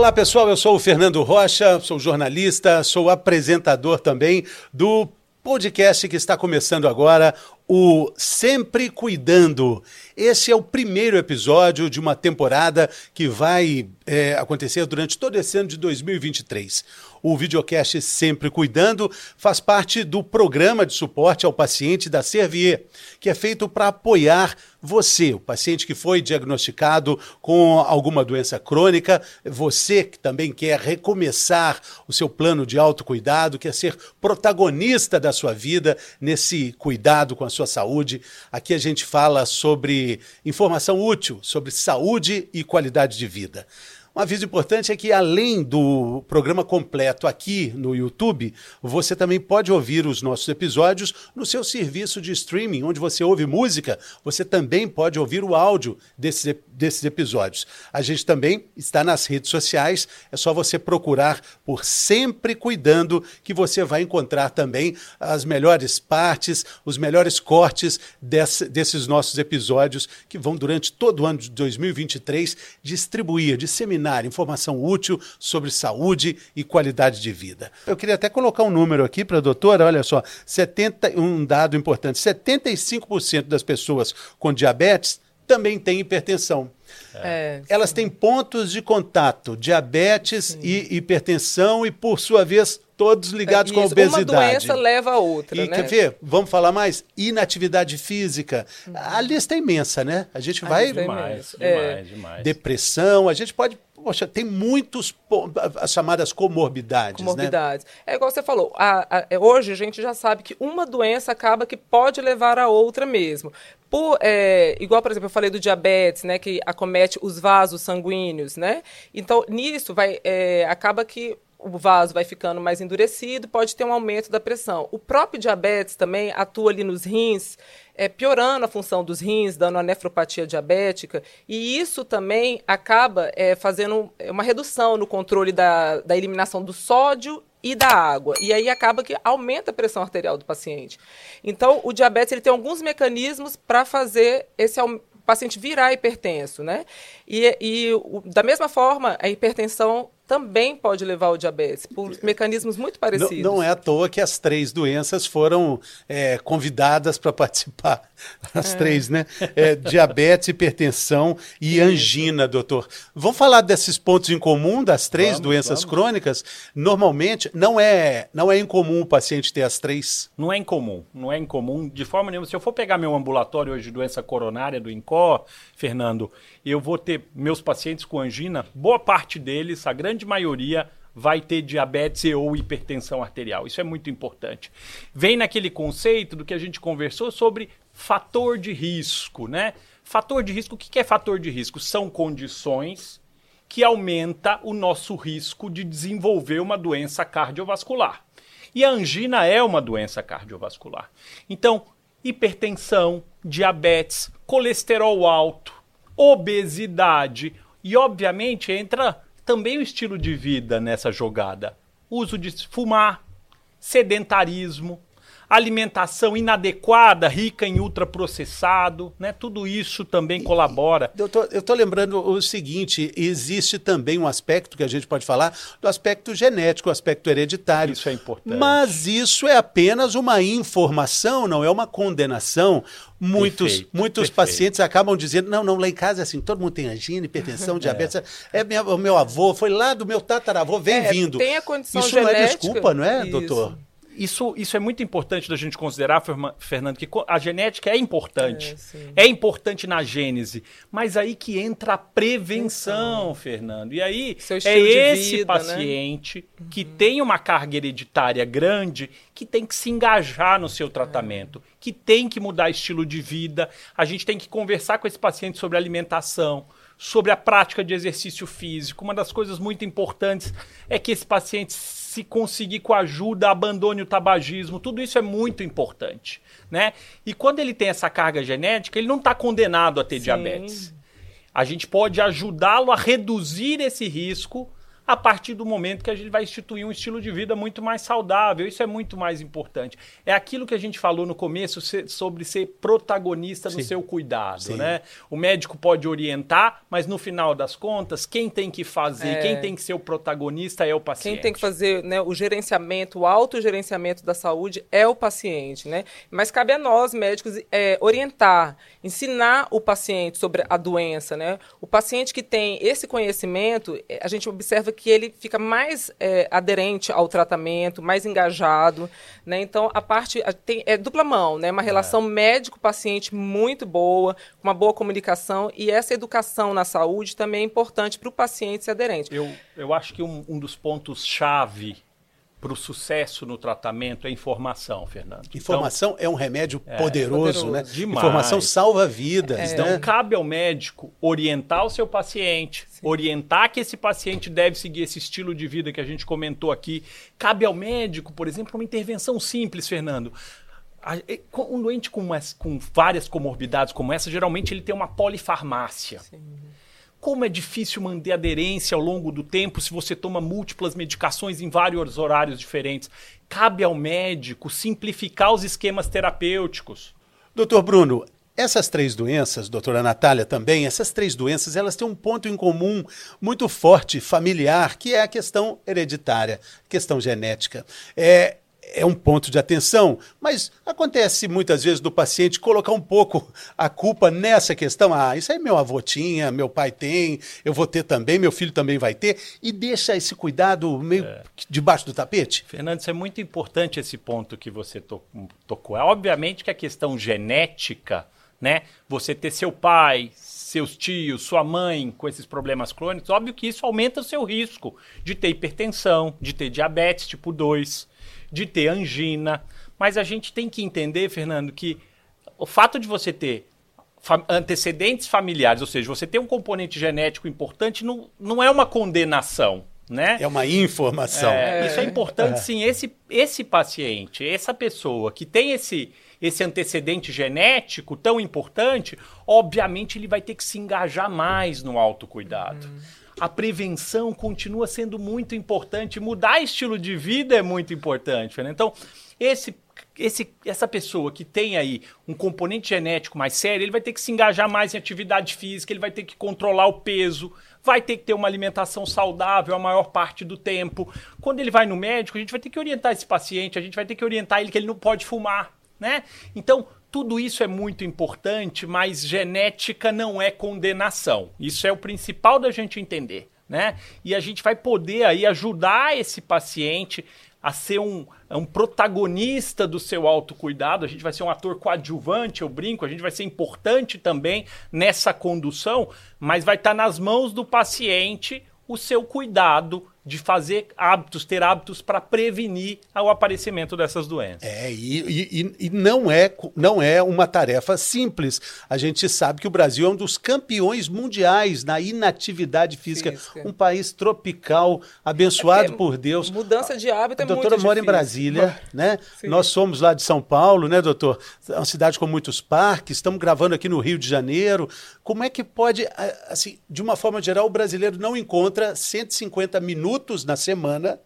Olá pessoal, eu sou o Fernando Rocha, sou jornalista, sou apresentador também do podcast que está começando agora, o Sempre Cuidando. Esse é o primeiro episódio de uma temporada que vai é, acontecer durante todo esse ano de 2023. O videocast Sempre Cuidando faz parte do programa de suporte ao paciente da Servier, que é feito para apoiar você, o paciente que foi diagnosticado com alguma doença crônica, você que também quer recomeçar o seu plano de autocuidado, quer ser protagonista da sua vida nesse cuidado com a sua saúde. Aqui a gente fala sobre informação útil, sobre saúde e qualidade de vida. Um aviso importante é que, além do programa completo aqui no YouTube, você também pode ouvir os nossos episódios no seu serviço de streaming, onde você ouve música, você também pode ouvir o áudio desses, desses episódios. A gente também está nas redes sociais, é só você procurar por Sempre Cuidando, que você vai encontrar também as melhores partes, os melhores cortes desse, desses nossos episódios, que vão, durante todo o ano de 2023, distribuir, disseminar informação útil sobre saúde e qualidade de vida. Eu queria até colocar um número aqui para a doutora, olha só, 70, um dado importante, 75% das pessoas com diabetes também têm hipertensão. É, Elas têm pontos de contato, diabetes sim. e hipertensão, e por sua vez, todos ligados é, com a obesidade. Uma doença leva a outra, e, né? Quer ver? Vamos falar mais? Inatividade física. Uhum. A lista é imensa, né? A gente a vai... Demais, é. demais, demais. Depressão, a gente pode Poxa, tem muitos, as chamadas comorbidades. Né? Comorbidades. Né? É igual você falou, a, a, é, hoje a gente já sabe que uma doença acaba que pode levar a outra mesmo. Por, é, igual, por exemplo, eu falei do diabetes, né, que acomete os vasos sanguíneos, né? Então, nisso vai, é, acaba que o vaso vai ficando mais endurecido, pode ter um aumento da pressão. O próprio diabetes também atua ali nos rins, é, piorando a função dos rins, dando a nefropatia diabética, e isso também acaba é, fazendo uma redução no controle da, da eliminação do sódio e da água. E aí acaba que aumenta a pressão arterial do paciente. Então, o diabetes ele tem alguns mecanismos para fazer esse paciente virar hipertenso, né? E, e o, da mesma forma, a hipertensão também pode levar ao diabetes, por mecanismos muito parecidos. Não, não é à toa que as três doenças foram é, convidadas para participar. As é. três, né? É, diabetes, hipertensão e angina, doutor. Vamos falar desses pontos em comum das três vamos, doenças vamos. crônicas? Normalmente, não é, não é incomum o paciente ter as três? Não é incomum, não é incomum de forma nenhuma. Se eu for pegar meu ambulatório hoje de doença coronária do INCOR, Fernando, eu vou ter meus pacientes com angina, boa parte deles, a grande maioria, vai ter diabetes ou hipertensão arterial. Isso é muito importante. Vem naquele conceito do que a gente conversou sobre fator de risco, né? Fator de risco, o que é fator de risco? São condições que aumenta o nosso risco de desenvolver uma doença cardiovascular. E a angina é uma doença cardiovascular. Então, hipertensão, diabetes, colesterol alto, obesidade e, obviamente, entra também o estilo de vida nessa jogada. Uso de fumar, sedentarismo, alimentação inadequada, rica em ultraprocessado, né? Tudo isso também colabora. Doutor, eu estou lembrando o seguinte: existe também um aspecto que a gente pode falar do aspecto genético, o aspecto hereditário. Isso é importante. Mas isso é apenas uma informação, não é uma condenação. Muitos, perfeito, muitos perfeito. pacientes acabam dizendo: não, não, lá em casa é assim, todo mundo tem angina, hipertensão, é. diabetes. É, minha, o meu avô, foi lá do meu tataravô, vem é, vindo. Tem a condição Isso genética. não é desculpa, não é, isso. doutor? isso, isso é muito importante da gente considerar, Fernando, que a genética é importante. É, é importante na gênese. Mas aí que entra a prevenção, então, Fernando. E aí é esse vida, né? paciente né? que uhum. tem uma carga hereditária grande que tem que se engajar no seu tratamento, é. que tem que mudar estilo de vida. A gente tem que conversar com esse paciente sobre alimentação sobre a prática de exercício físico. Uma das coisas muito importantes é que esse paciente se conseguir com ajuda, abandone o tabagismo, tudo isso é muito importante, né? E quando ele tem essa carga genética, ele não está condenado a ter Sim. diabetes. A gente pode ajudá-lo a reduzir esse risco a partir do momento que a gente vai instituir um estilo de vida muito mais saudável. Isso é muito mais importante. É aquilo que a gente falou no começo sobre ser protagonista Sim. no seu cuidado, Sim. né? O médico pode orientar, mas no final das contas, quem tem que fazer, é. quem tem que ser o protagonista é o paciente. Quem tem que fazer né, o gerenciamento, o autogerenciamento da saúde é o paciente, né? Mas cabe a nós, médicos, é, orientar, ensinar o paciente sobre a doença, né? O paciente que tem esse conhecimento, é, a gente observa que ele fica mais é, aderente ao tratamento, mais engajado, né? Então, a parte a, tem, é dupla mão, né? Uma relação é. médico-paciente muito boa, uma boa comunicação e essa educação na saúde também é importante para o paciente ser aderente. Eu, eu acho que um, um dos pontos-chave para o sucesso no tratamento é informação, Fernando. Informação então, é um remédio é, poderoso, poderoso, né? Demais. Informação salva vidas. É. Então, cabe ao médico orientar o seu paciente, Sim. orientar que esse paciente deve seguir esse estilo de vida que a gente comentou aqui. Cabe ao médico, por exemplo, uma intervenção simples, Fernando. Um doente com, com várias comorbidades como essa, geralmente ele tem uma polifarmácia. Sim. Como é difícil manter aderência ao longo do tempo se você toma múltiplas medicações em vários horários diferentes. Cabe ao médico simplificar os esquemas terapêuticos. Doutor Bruno, essas três doenças, doutora Natália também, essas três doenças, elas têm um ponto em comum muito forte, familiar, que é a questão hereditária, questão genética. É, é um ponto de atenção, mas acontece muitas vezes do paciente colocar um pouco a culpa nessa questão. Ah, isso aí meu avô tinha, meu pai tem, eu vou ter também, meu filho também vai ter, e deixa esse cuidado meio é. debaixo do tapete. Fernando, isso é muito importante esse ponto que você to tocou. É obviamente que a questão genética, né? Você ter seu pai, seus tios, sua mãe com esses problemas crônicos, óbvio que isso aumenta o seu risco de ter hipertensão, de ter diabetes tipo 2 de ter angina. Mas a gente tem que entender, Fernando, que o fato de você ter antecedentes familiares, ou seja, você ter um componente genético importante, não, não é uma condenação. Né? É uma informação. É, isso é importante, é. sim. Esse, esse paciente, essa pessoa que tem esse, esse antecedente genético tão importante, obviamente ele vai ter que se engajar mais no autocuidado. Uhum a prevenção continua sendo muito importante. Mudar estilo de vida é muito importante. Né? Então, esse, esse, essa pessoa que tem aí um componente genético mais sério, ele vai ter que se engajar mais em atividade física, ele vai ter que controlar o peso, vai ter que ter uma alimentação saudável a maior parte do tempo. Quando ele vai no médico, a gente vai ter que orientar esse paciente, a gente vai ter que orientar ele que ele não pode fumar, né? Então, tudo isso é muito importante, mas genética não é condenação. Isso é o principal da gente entender, né? E a gente vai poder aí ajudar esse paciente a ser um, um protagonista do seu autocuidado, a gente vai ser um ator coadjuvante, eu brinco, a gente vai ser importante também nessa condução, mas vai estar nas mãos do paciente o seu cuidado de fazer hábitos, ter hábitos para prevenir o aparecimento dessas doenças. É, e, e, e, não, é, não é uma tarefa simples. A gente sabe que o Brasil é um dos campeões mundiais na inatividade física. Física. Um país tropical, abençoado é por Deus. Mudança de hábito é muito difícil. A doutora mora em Brasília, né? Sim. Nós somos lá de São Paulo, né, doutor? É uma cidade com muitos parques, estamos gravando aqui no Rio de Janeiro. Como é que pode, assim, de uma forma geral, o brasileiro não encontra 150 minutos minutos na semana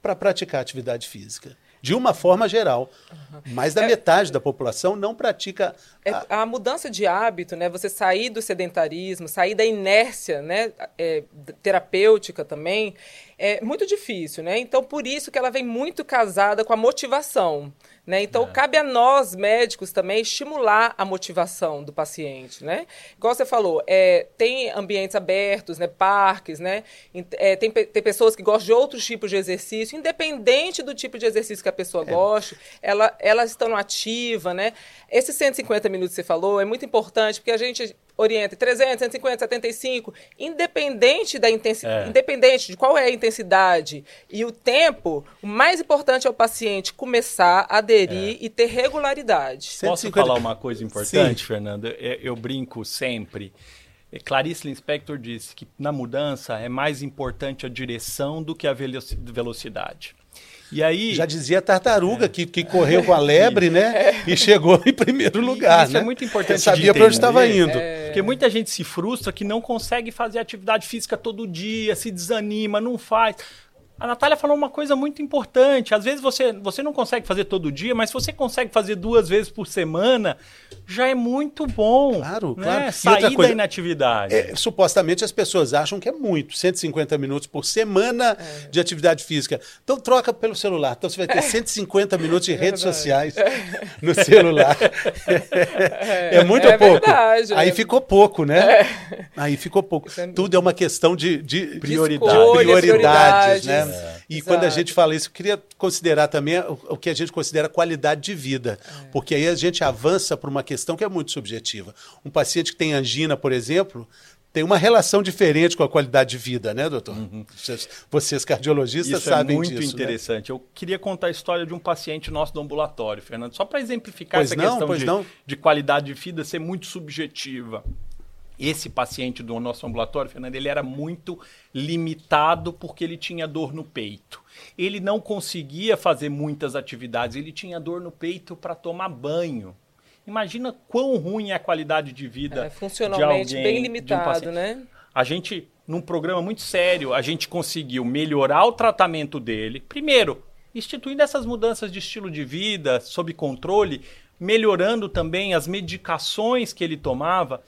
para praticar atividade física. De uma forma geral. Uhum. Mais da é, metade da população não pratica. É, a... A... mudança de hábito, né? Você sair do sedentarismo, sair da inércia né? É, terapêutica também, é muito difícil, né? Então, por isso que ela vem muito casada com a motivação. Né? Então, é. cabe a nós, médicos, também estimular a motivação do paciente. Né? Igual você falou, é, tem ambientes abertos, né? parques, né? É, tem, tem pessoas que gostam de outros tipos de exercício, independente do tipo de exercício que a pessoa é. goste, ela, elas estão ativa. Né? Esses 150 minutos que você falou é muito importante, porque a gente orienta 300, 150, 75, independente da intensidade, é. independente de qual é a intensidade e o tempo, o mais importante é o paciente começar a aderir é. e ter regularidade. Posso 150... falar uma coisa importante, Sim. Fernanda? É, eu brinco sempre. É, Clarice Lispector disse que na mudança é mais importante a direção do que a velocidade. E aí. Já dizia a tartaruga que, que correu com a lebre, né? E chegou em primeiro lugar. Isso né? é muito importante. Ele sabia para onde estava indo. Porque muita gente se frustra que não consegue fazer atividade física todo dia, se desanima, não faz. A Natália falou uma coisa muito importante. Às vezes você, você não consegue fazer todo dia, mas se você consegue fazer duas vezes por semana, já é muito bom. Claro, né? claro. Sair coisa, da inatividade. É, supostamente as pessoas acham que é muito, 150 minutos por semana é. de atividade física. Então troca pelo celular. Então você vai ter 150 minutos de é redes sociais no celular. É, é muito é pouco. Verdade, Aí ficou pouco, né? Aí ficou pouco. Tudo é uma questão de, de prioridade. prioridades, prioridades, né? É. E Exato. quando a gente fala isso, eu queria considerar também o, que a gente considera qualidade de vida. É. Porque aí a gente avança para uma questão que é muito subjetiva. Um paciente que tem angina, por exemplo, tem uma relação diferente com a qualidade de vida, né, doutor? Uhum. Vocês, vocês, cardiologistas, Isso sabem é muito disso, interessante. Né? Eu queria contar a história de um paciente nosso do ambulatório, Fernando, só para exemplificar pois essa não, questão de, de, qualidade de vida ser muito subjetiva esse paciente do nosso ambulatório, Fernando, ele era muito limitado porque ele tinha dor no peito. Ele não conseguia fazer muitas atividades, ele tinha dor no peito para tomar banho. Imagina quão ruim é a qualidade de vida é, funcionalmente de alguém, bem limitado, um né? A gente, num programa muito sério, a gente conseguiu melhorar o tratamento dele. Primeiro, instituindo essas mudanças de estilo de vida sob controle, melhorando também as medicações que ele tomava.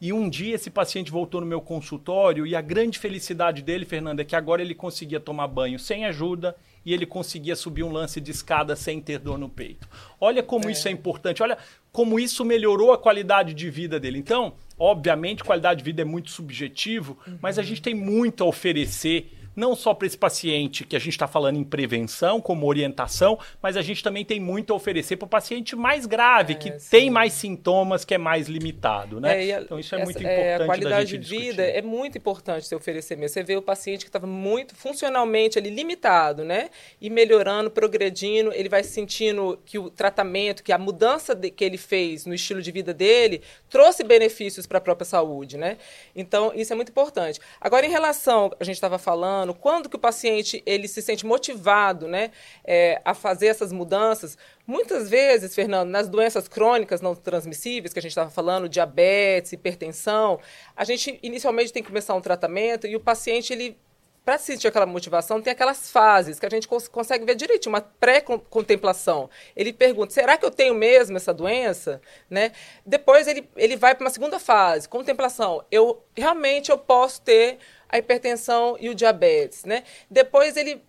E um dia esse paciente voltou no meu consultório e a grande felicidade dele, Fernanda, é que agora ele conseguia tomar banho sem ajuda e ele conseguia subir um lance de escada sem ter dor no peito. Olha como é. isso é importante, olha como isso melhorou a qualidade de vida dele. Então, obviamente, qualidade de vida é muito subjetivo, uhum. mas a gente tem muito a oferecer não só para esse paciente que a gente está falando em prevenção, como orientação, mas a gente também tem muito a oferecer para o paciente mais grave, é, que sim. tem mais sintomas, que é mais limitado, né? É, a, então isso é essa, muito importante. É, a qualidade de vida é muito importante se oferecer mesmo. Você vê o paciente que estava muito funcionalmente ali limitado, né? E melhorando, progredindo, ele vai sentindo que o tratamento, que a mudança de, que ele fez no estilo de vida dele trouxe benefícios para a própria saúde, né? Então isso é muito importante. Agora em relação, a gente estava falando ano, quando que o paciente ele se sente motivado né, é, a fazer essas mudanças. Muitas vezes, Fernando, nas doenças crônicas não transmissíveis, que a gente estava falando, diabetes, hipertensão, a gente inicialmente tem que começar um tratamento e o paciente ele para sentir aquela motivação, tem aquelas fases que a gente cons consegue ver direitinho, uma pré-contemplação. Ele pergunta: será que eu tenho mesmo essa doença? Né? Depois ele, ele vai para uma segunda fase, contemplação. Eu realmente eu posso ter a hipertensão e o diabetes, né? Depois ele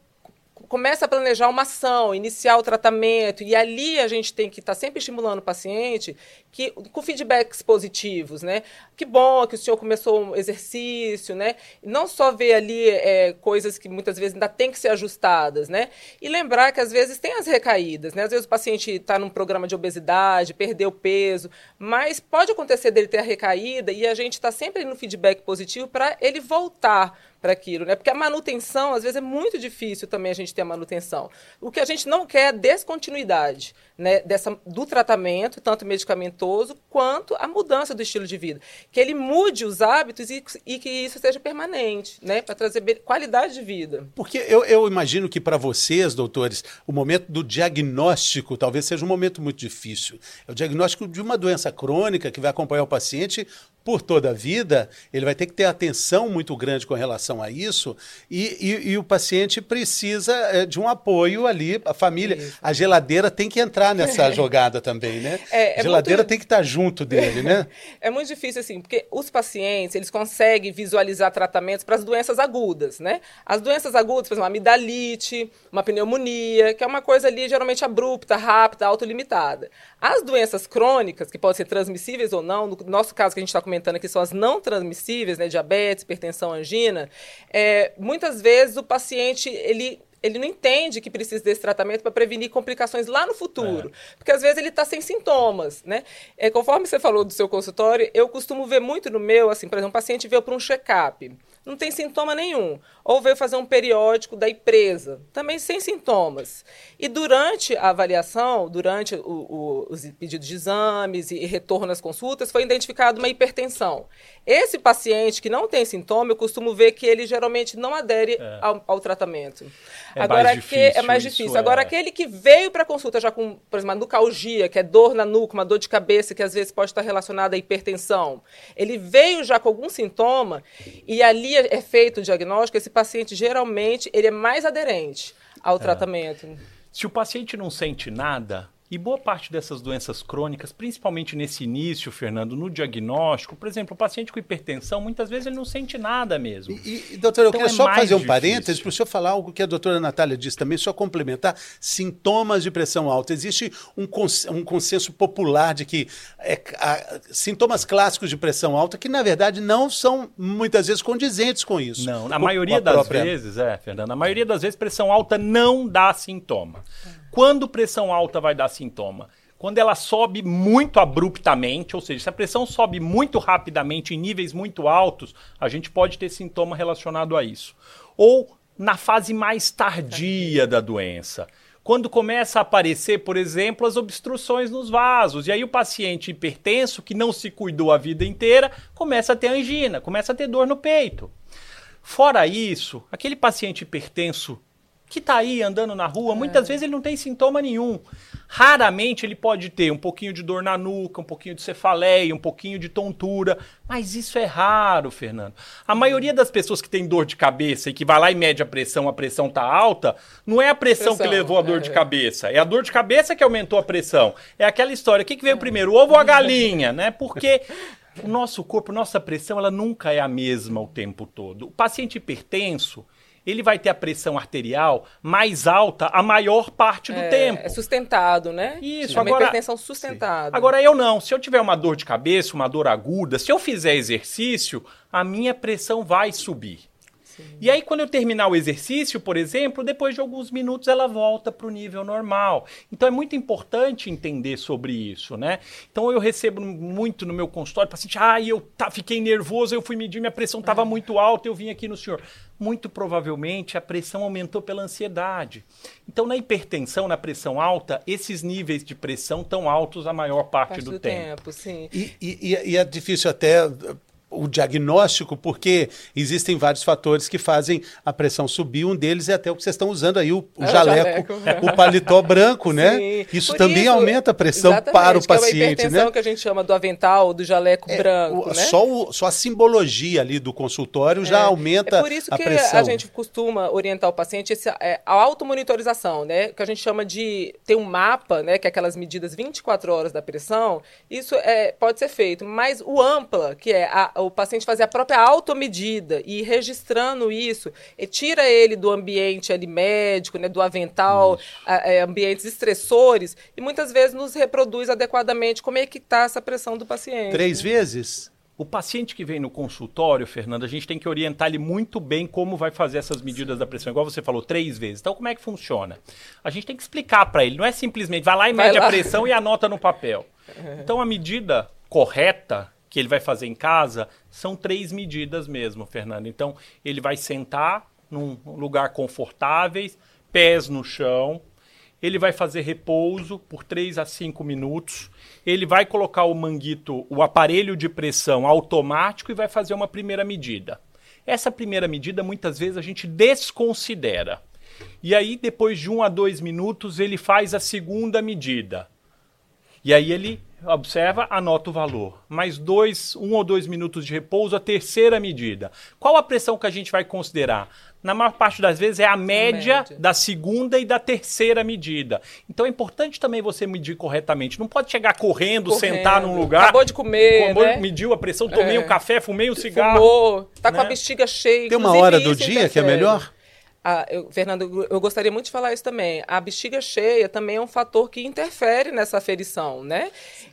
começa a planejar uma ação, iniciar o tratamento, e ali a gente tem que estar tá sempre estimulando o paciente que, com feedbacks positivos, né? Que bom que o senhor começou um exercício, né? Não só ver ali é, coisas que muitas vezes ainda tem que ser ajustadas, né? E lembrar que às vezes tem as recaídas, né? Às vezes o paciente está num programa de obesidade, perdeu peso, mas pode acontecer dele ter a recaída e a gente está sempre no feedback positivo para ele voltar para aquilo, né? Porque a manutenção, às vezes, é muito difícil também a gente ter a manutenção. O que a gente não quer é descontinuidade né, dessa, do tratamento, tanto medicamentoso, quanto a mudança do estilo de vida. Que ele mude os hábitos e, e que isso seja permanente, né, para trazer qualidade de vida. Porque eu, eu imagino que para vocês, doutores, o momento do diagnóstico talvez seja um momento muito difícil. É o diagnóstico de uma doença crônica que vai acompanhar o paciente por toda a vida, ele vai ter que ter atenção muito grande com relação a isso, e, e, e o paciente precisa é, de um apoio ali, a família. Isso. A geladeira tem que entrar nessa jogada também, né? É, é a geladeira muito... tem que estar junto dele, né? É muito difícil, assim, porque os pacientes, eles conseguem visualizar tratamentos para as doenças agudas, né? As doenças agudas, por exemplo, uma amidalite, uma pneumonia, que é uma coisa ali geralmente abrupta, rápida, autolimitada. As doenças crônicas, que podem ser transmissíveis ou não, no nosso caso que a gente está comentando aqui são as não transmissíveis, né, diabetes, hipertensão, angina, é, muitas vezes o paciente ele ele não entende que precisa desse tratamento para prevenir complicações lá no futuro. É. Porque às vezes ele está sem sintomas, né? É, conforme você falou do seu consultório, eu costumo ver muito no meu, assim, por exemplo, um paciente veio para um check-up. não tem sintoma nenhum. Ou veio fazer um periódico da empresa, também sem sintomas. E durante a avaliação, durante o, o, os pedidos de exames e retorno às consultas, foi identificada uma hipertensão. Esse paciente que não tem sintoma, eu costumo ver que ele geralmente não adere é. ao, ao, tratamento. É Agora, mais difícil, é mais difícil. Agora, é. aquele que veio para consulta já com, por exemplo, uma nucalgia, que é dor na nuca, uma dor de cabeça, que às vezes pode estar relacionada à hipertensão, ele veio já com algum sintoma e ali é feito o diagnóstico, esse paciente geralmente ele é mais aderente ao é. tratamento. Se o paciente não sente nada, e boa parte dessas doenças crônicas, principalmente nesse início, Fernando, no diagnóstico, por exemplo, o paciente com hipertensão, muitas vezes ele não sente nada mesmo. E, e doutora, então eu queria é só fazer um difícil. parênteses para o senhor falar algo que a doutora Natália disse também, só complementar. Sintomas de pressão alta. Existe um, cons um consenso popular de que é, a, sintomas clássicos de pressão alta que, na verdade, não são muitas vezes condizentes com isso. Não, na maioria das própria... vezes, é, Fernando, na maioria das vezes, pressão alta não dá sintoma. Quando pressão alta vai dar sintoma? Quando ela sobe muito abruptamente, ou seja, se a pressão sobe muito rapidamente em níveis muito altos, a gente pode ter sintoma relacionado a isso. Ou na fase mais tardia da doença. Quando começa a aparecer, por exemplo, as obstruções nos vasos. E aí o paciente hipertenso, que não se cuidou a vida inteira, começa a ter angina, começa a ter dor no peito. Fora isso, aquele paciente hipertenso que está aí andando na rua, é. muitas vezes ele não tem sintoma nenhum. Raramente ele pode ter um pouquinho de dor na nuca, um pouquinho de cefaleia, um pouquinho de tontura, mas isso é raro, Fernando. A maioria das pessoas que tem dor de cabeça e que vai lá e mede a pressão, a pressão tá alta, não é a pressão, pressão que levou a dor é. de cabeça, é a dor de cabeça que aumentou a pressão. É aquela história, o que, que veio primeiro, o ovo ou a galinha, né? Porque o nosso corpo, nossa pressão, ela nunca é a mesma o tempo todo. O paciente hipertenso, ele vai ter a pressão arterial mais alta a maior parte do é, tempo. É sustentado, né? Isso, é agora. Uma hipertensão sustentada. Agora eu não. Se eu tiver uma dor de cabeça, uma dor aguda, se eu fizer exercício, a minha pressão vai subir. E aí, quando eu terminar o exercício, por exemplo, depois de alguns minutos ela volta para o nível normal. Então é muito importante entender sobre isso, né? Então eu recebo muito no meu consultório paciente, ah, eu tá, fiquei nervoso, eu fui medir, minha pressão estava é. muito alta, eu vim aqui no senhor. Muito provavelmente a pressão aumentou pela ansiedade. Então, na hipertensão, na pressão alta, esses níveis de pressão estão altos a maior parte, parte do, do, tempo. tempo sim. E, e, e é difícil até o diagnóstico, porque existem vários fatores que fazem a pressão subir. Um deles é até o que vocês estão usando aí, o, o é, jaleco, o, jaleco. o paletó branco, né? Sim. Isso Por também isso, aumenta a pressão para o paciente, é uma né? que a gente chama do avental, do jaleco é, branco, o, né? Só, o, só a simbologia ali do consultório é. já aumenta a pressão. É por isso que a gente costuma orientar o paciente esse, é, a automonitorização, né? Que a gente chama de ter um mapa, né? Que é aquelas medidas 24 horas da pressão. Isso é, pode ser feito, mas o ampla, que é a, o paciente fazer a própria automedida e ir registrando isso, e tira ele do ambiente ali médico, né, do avental, a, a, é, ambientes estressores, e muitas vezes nos reproduz adequadamente como é que está essa pressão do paciente. Três vezes? O paciente que vem no consultório, Fernando, a gente tem que orientar ele muito bem como vai fazer essas medidas da pressão. Igual você falou, três vezes. Então, como é que funciona? A gente tem que explicar para ele. Não é simplesmente vai lá e mede lá. a pressão e anota no papel. Então, a medida correta que ele vai fazer em casa são três medidas mesmo, Fernando. Então, ele vai sentar num lugar confortável, pés no chão, ele vai fazer repouso por 3 a 5 minutos, ele vai colocar o manguito, o aparelho de pressão automático e vai fazer uma primeira medida. Essa primeira medida muitas vezes a gente desconsidera. E aí, depois de um a dois minutos, ele faz a segunda medida. E aí ele observa, anota o valor. Mais dois, um ou dois minutos de repouso, a terceira medida. Qual a pressão que a gente vai considerar? Na maior parte das vezes é a média, média, da segunda e da terceira medida. Então é importante também você medir corretamente. Não pode chegar correndo, correndo. sentar num lugar. Acabou de comer. Acabou, né? Mediu a pressão, tomei é. um café, fumei um cigarro. Fumou, tá né? com a né? bexiga cheia. Tem uma hora do dia interfere. que é melhor? Ah, eu, Fernando, eu gostaria muito de falar isso também. A bexiga cheia também é um fator que interfere nessa aferição, né?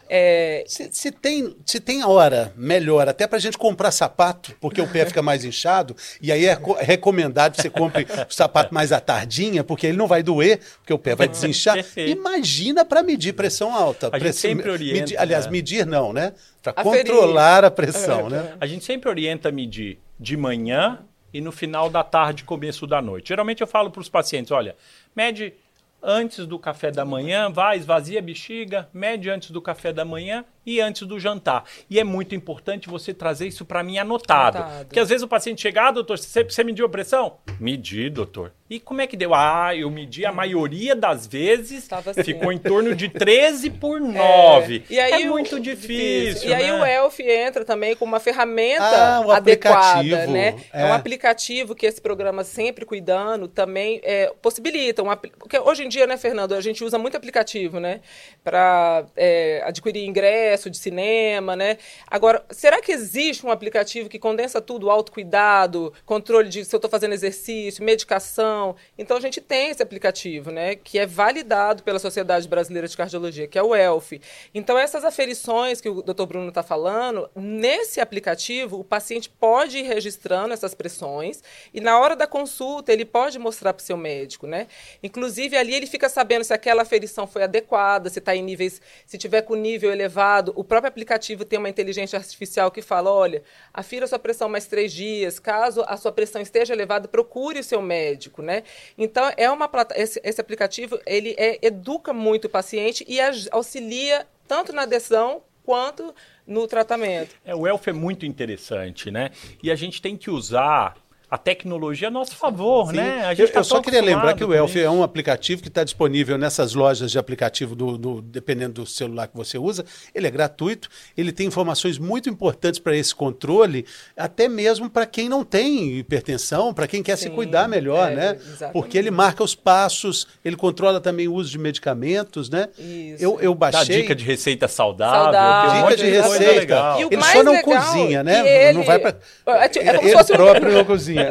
É... Se, se, tem, se tem hora melhor, até para a gente comprar sapato, porque o pé fica mais inchado, e aí é recomendado que você compre o sapato mais à tardinha, porque ele não vai doer, porque o pé vai desinchar. Imagina para medir pressão alta. A gente sempre orienta. Medir, aliás, né? medir não, né? Para controlar a pressão, é, né? A gente sempre orienta a medir de manhã e no final da tarde, começo da noite. Geralmente eu falo para os pacientes, olha, mede antes do café da manhã, vai, esvazia a bexiga, mede antes do café da manhã e antes do jantar. E é muito importante você trazer isso para mim anotado. anotado. Porque às vezes o paciente chega, ah, doutor, você, você mediu a pressão? Medi, doutor. E como é que deu? Ah, eu medi a maioria das vezes, assim. ficou em torno de 13 por 9. É, e aí é o, muito difícil. difícil. E né? aí o ELF entra também com uma ferramenta ah, adequada, né? É. é. um aplicativo que esse programa sempre cuidando também é, possibilita. Um, porque hoje em dia, né, Fernando, a gente usa muito aplicativo, né? Para é, adquirir ingresso de cinema, né? Agora, será que existe um aplicativo que condensa tudo, autocuidado, controle de se eu estou fazendo exercício, medicação? Então a gente tem esse aplicativo, né? Que é validado pela Sociedade Brasileira de Cardiologia, que é o ELF. Então essas aferições que o Dr. Bruno está falando, nesse aplicativo o paciente pode ir registrando essas pressões e na hora da consulta ele pode mostrar para o seu médico, né? Inclusive ali ele fica sabendo se aquela aferição foi adequada, se está em níveis, se tiver com nível elevado o próprio aplicativo tem uma inteligência artificial que fala: olha, afira sua pressão mais três dias, caso a sua pressão esteja elevada, procure o seu médico, né? Então, é uma esse, esse aplicativo ele é, educa muito o paciente e auxilia tanto na adesão quanto no tratamento. É, o ELF é muito interessante, né? E a gente tem que usar a tecnologia a nosso favor, Sim. né? A gente eu, tá eu só queria lembrar que o Elf é um aplicativo que está disponível nessas lojas de aplicativo, do, do, dependendo do celular que você usa. Ele é gratuito, ele tem informações muito importantes para esse controle, até mesmo para quem não tem hipertensão, para quem quer Sim, se cuidar melhor, é, né? Exatamente. Porque ele marca os passos, ele controla também o uso de medicamentos, né? Isso. Eu, eu baixei... Dá dica de receita saudável. saudável. Dica de, de receita. Ele só não cozinha, né? Ele... Não vai para... É, é, é ele próprio não cozinha.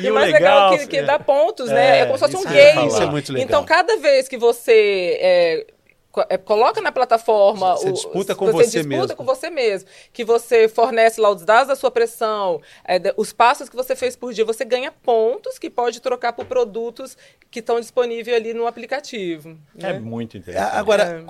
E, o mais legal, legal que, que dá pontos, né? É como se fosse um game. Isso é muito legal. Então, cada vez que você é, é, coloca na plataforma. Você disputa com você, você disputa mesmo. com você mesmo. Que você fornece lá os dados da sua pressão, é, os passos que você fez por dia, você ganha pontos que pode trocar por produtos que estão disponíveis ali no aplicativo. É né? muito interessante. Agora,